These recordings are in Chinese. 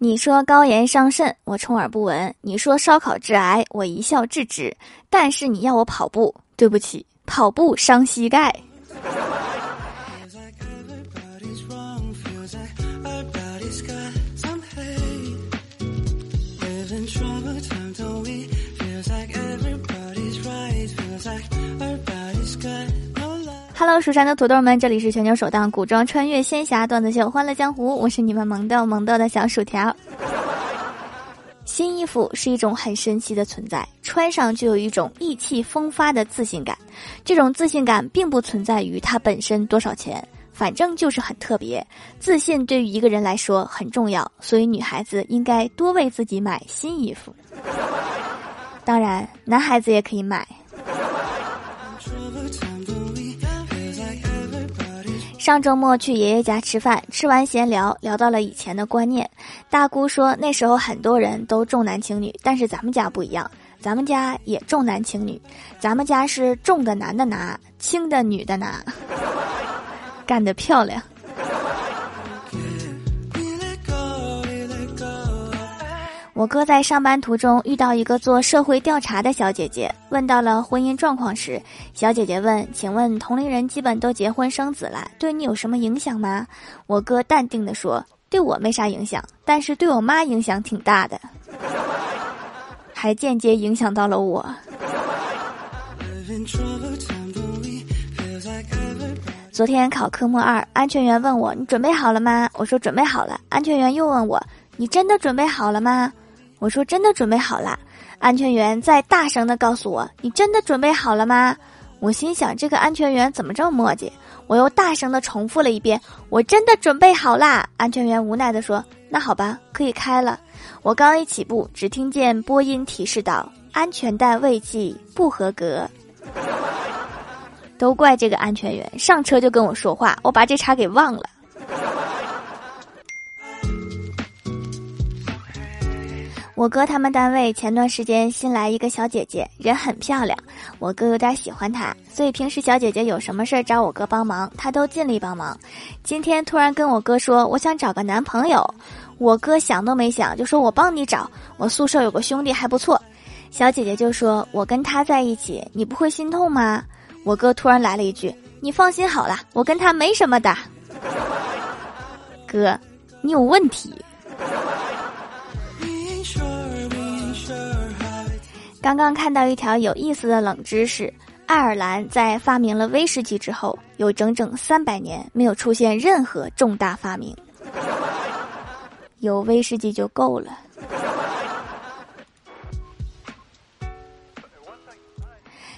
你说高盐伤肾，我充耳不闻；你说烧烤致癌，我一笑置之。但是你要我跑步，对不起，跑步伤膝盖。Hello，蜀山的土豆们，这里是全球首档古装穿越仙侠段子秀《欢乐江湖》，我是你们萌豆萌豆的小薯条。新衣服是一种很神奇的存在，穿上就有一种意气风发的自信感。这种自信感并不存在于它本身多少钱，反正就是很特别。自信对于一个人来说很重要，所以女孩子应该多为自己买新衣服。当然，男孩子也可以买。上周末去爷爷家吃饭，吃完闲聊，聊到了以前的观念。大姑说那时候很多人都重男轻女，但是咱们家不一样，咱们家也重男轻女，咱们家是重的男的拿，轻的女的拿，干得漂亮。我哥在上班途中遇到一个做社会调查的小姐姐，问到了婚姻状况时，小姐姐问：“请问同龄人基本都结婚生子了，对你有什么影响吗？”我哥淡定地说：“对我没啥影响，但是对我妈影响挺大的，还间接影响到了我。”昨天考科目二，安全员问我：“你准备好了吗？”我说：“准备好了。”安全员又问我：“你真的准备好了吗？”我说真的准备好了，安全员再大声的告诉我：“你真的准备好了吗？”我心想这个安全员怎么这么磨叽？我又大声的重复了一遍：“我真的准备好啦！”安全员无奈的说：“那好吧，可以开了。”我刚一起步，只听见播音提示道：“安全带未系，不合格。”都怪这个安全员上车就跟我说话，我把这茬给忘了。我哥他们单位前段时间新来一个小姐姐，人很漂亮，我哥有点喜欢她，所以平时小姐姐有什么事儿找我哥帮忙，他都尽力帮忙。今天突然跟我哥说，我想找个男朋友，我哥想都没想就说我帮你找，我宿舍有个兄弟还不错。小姐姐就说我跟他在一起，你不会心痛吗？我哥突然来了一句，你放心好了，我跟他没什么的。哥，你有问题。刚刚看到一条有意思的冷知识：爱尔兰在发明了威士忌之后，有整整三百年没有出现任何重大发明。有威士忌就够了。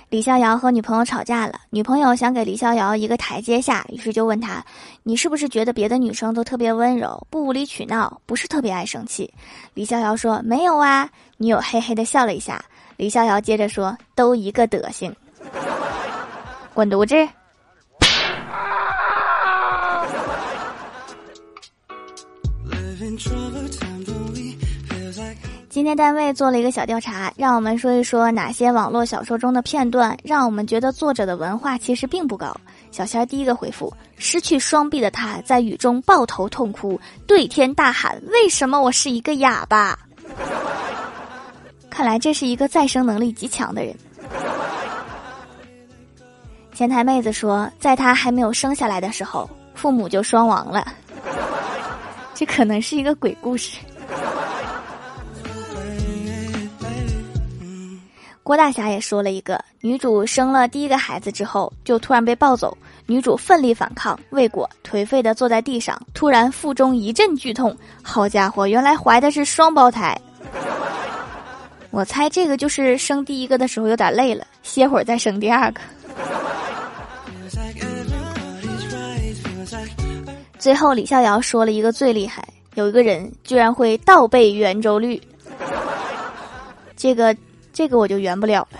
李逍遥和女朋友吵架了，女朋友想给李逍遥一个台阶下，于是就问他：“你是不是觉得别的女生都特别温柔，不无理取闹，不是特别爱生气？”李逍遥说：“没有啊。”女友嘿嘿的笑了一下。李逍遥接着说：“都一个德行，滚犊子！”今天单位做了一个小调查，让我们说一说哪些网络小说中的片段让我们觉得作者的文化其实并不高。小仙儿第一个回复：失去双臂的他在雨中抱头痛哭，对天大喊：“为什么我是一个哑巴？”看来这是一个再生能力极强的人。前台妹子说，在她还没有生下来的时候，父母就双亡了。这可能是一个鬼故事。郭大侠也说了一个，女主生了第一个孩子之后，就突然被抱走，女主奋力反抗，未果，颓废的坐在地上，突然腹中一阵剧痛，好家伙，原来怀的是双胞胎。我猜这个就是生第一个的时候有点累了，歇会儿再生第二个。最后李逍遥说了一个最厉害，有一个人居然会倒背圆周率，这个这个我就圆不了了。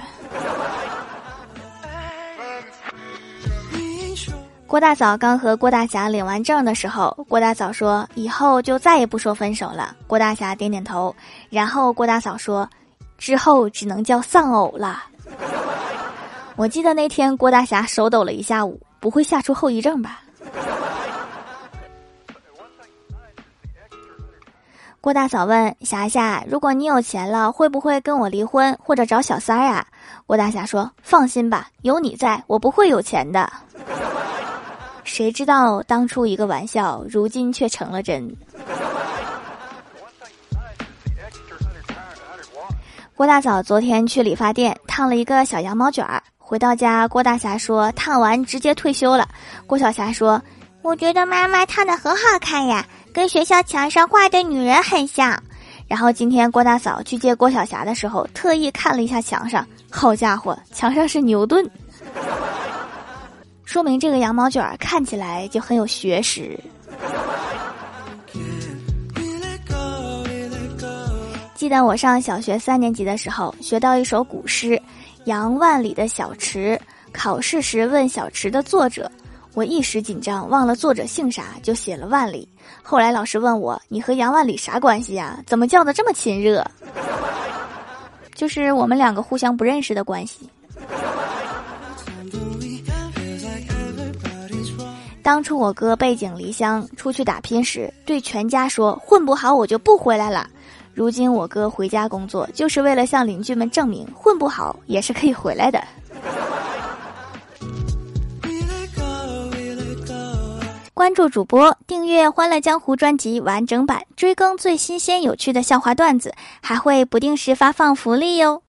郭大嫂刚和郭大侠领完证的时候，郭大嫂说：“以后就再也不说分手了。”郭大侠点点头，然后郭大嫂说。之后只能叫丧偶了。我记得那天郭大侠手抖了一下午，不会吓出后遗症吧？郭大嫂问霞霞：“如果你有钱了，会不会跟我离婚或者找小三儿啊？”郭大侠说：“放心吧，有你在，我不会有钱的。”谁知道当初一个玩笑，如今却成了真。郭大嫂昨天去理发店烫了一个小羊毛卷儿，回到家，郭大侠说烫完直接退休了。郭小霞说：“我觉得妈妈烫的很好看呀。”跟学校墙上画的女人很像，然后今天郭大嫂去接郭晓霞的时候，特意看了一下墙上，好家伙，墙上是牛顿，说明这个羊毛卷儿看起来就很有学识。记得我上小学三年级的时候，学到一首古诗《杨万里的小池》，考试时问小池的作者。我一时紧张，忘了作者姓啥，就写了万里。后来老师问我：“你和杨万里啥关系呀？怎么叫的这么亲热？” 就是我们两个互相不认识的关系。当初我哥背井离乡出去打拼时，对全家说：“混不好我就不回来了。”如今我哥回家工作，就是为了向邻居们证明，混不好也是可以回来的。关注主播，订阅《欢乐江湖》专辑完整版，追更最新鲜有趣的笑话段子，还会不定时发放福利哟。